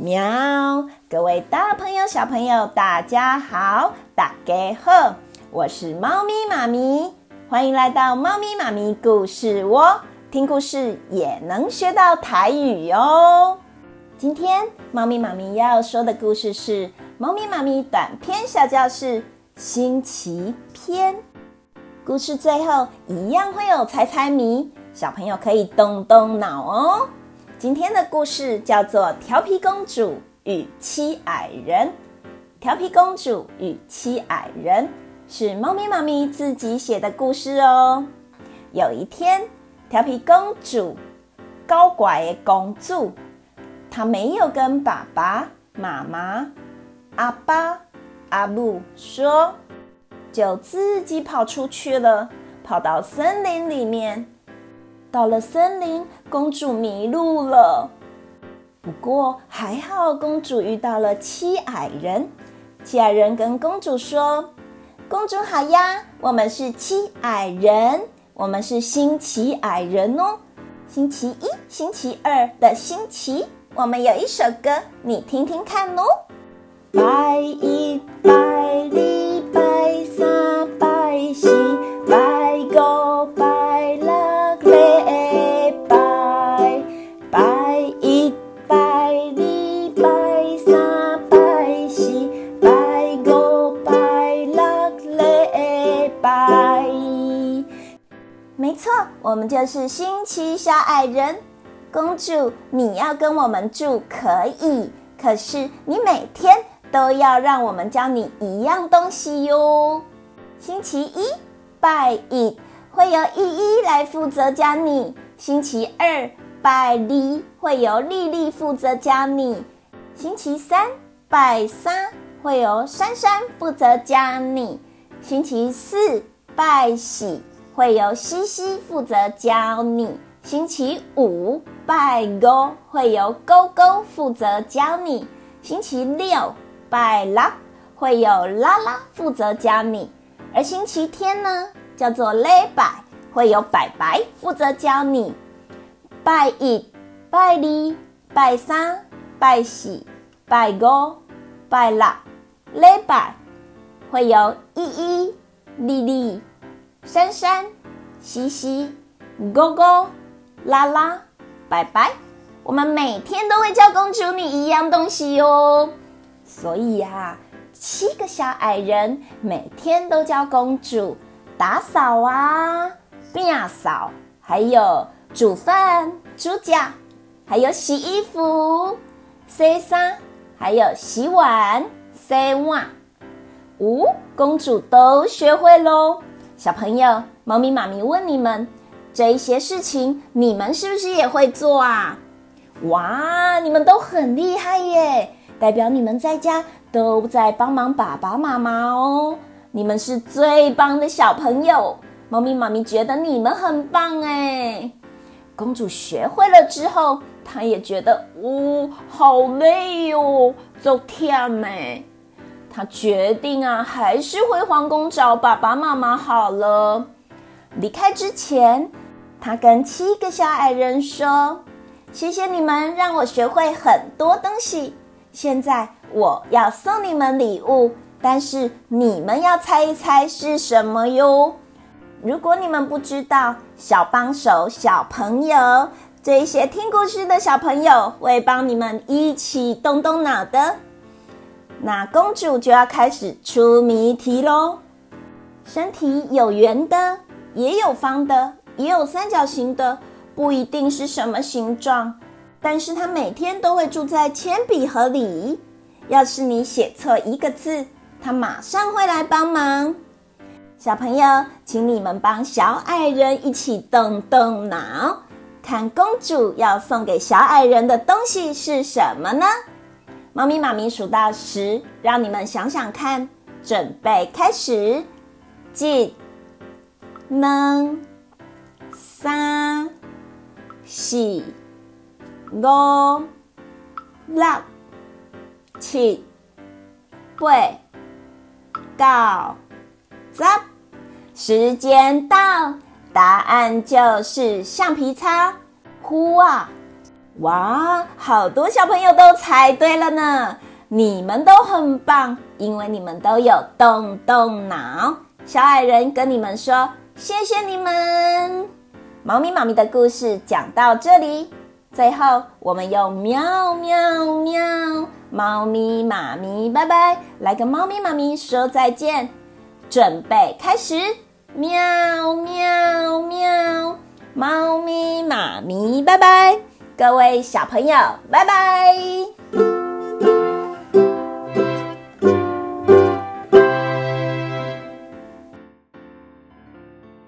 喵！各位大朋友小朋友，大家好，大家好，我是猫咪妈咪，欢迎来到猫咪妈咪故事窝，听故事也能学到台语哦。今天猫咪妈咪要说的故事是《猫咪妈咪短篇小教室》星期篇。故事最后一样会有猜猜谜，小朋友可以动动脑哦。今天的故事叫做《调皮公主与七矮人》。调皮公主与七矮人是猫咪妈咪自己写的故事哦。有一天，调皮公主高乖的公主，她没有跟爸爸妈妈、阿爸、阿母说。就自己跑出去了，跑到森林里面。到了森林，公主迷路了。不过还好，公主遇到了七矮人。七矮人跟公主说：“公主好呀，我们是七矮人，我们是星期矮人哦。星期一、星期二的星期，我们有一首歌，你听听看哦。拜一拜这是星期小矮人，公主，你要跟我们住可以，可是你每天都要让我们教你一样东西哟。星期一拜一会由依依来负责教你，星期二拜二会由丽丽负责教你，星期三拜三会由珊珊负责教你，星期四拜喜。会由西西负责教你，星期五拜五会由勾勾负责教你，星期六拜六会有拉拉负责教你，而星期天呢，叫做礼拜，会有拜拜负责教你。拜一、拜二、拜三、拜四、拜五、拜六，礼拜会有依依、丽丽。珊珊、西西、勾勾、拉拉、白白，我们每天都会教公主你一样东西哟。所以呀，七个小矮人每天都教公主打扫啊、打扫，还有煮饭、煮脚，还有洗衣服、洗衫，还有洗碗、洗碗。哦，公主都学会喽。小朋友，猫咪妈咪问你们：这一些事情，你们是不是也会做啊？哇，你们都很厉害耶！代表你们在家都在帮忙爸爸妈妈哦。你们是最棒的小朋友，猫咪妈咪觉得你们很棒哎。公主学会了之后，她也觉得，哦，好累哟，走天没。他决定啊，还是回皇宫找爸爸妈妈好了。离开之前，他跟七个小矮人说：“谢谢你们，让我学会很多东西。现在我要送你们礼物，但是你们要猜一猜是什么哟。如果你们不知道，小帮手、小朋友，这些听故事的小朋友会帮你们一起动动脑的。”那公主就要开始出谜题喽。身体有圆的，也有方的，也有三角形的，不一定是什么形状。但是她每天都会住在铅笔盒里。要是你写错一个字，她马上会来帮忙。小朋友，请你们帮小矮人一起动动脑，看公主要送给小矮人的东西是什么呢？猫咪妈咪数到十，让你们想想看。准备开始，一、二、三、四、五、六、七、八、九、十。时间到，答案就是橡皮擦。呼啊！哇，好多小朋友都猜对了呢！你们都很棒，因为你们都有动动脑。小矮人跟你们说，谢谢你们。猫咪妈咪的故事讲到这里，最后我们用喵喵喵，猫咪妈咪拜拜，来跟猫咪妈咪说再见，准备开始，喵喵喵，猫咪妈咪拜拜，各位小朋友拜拜。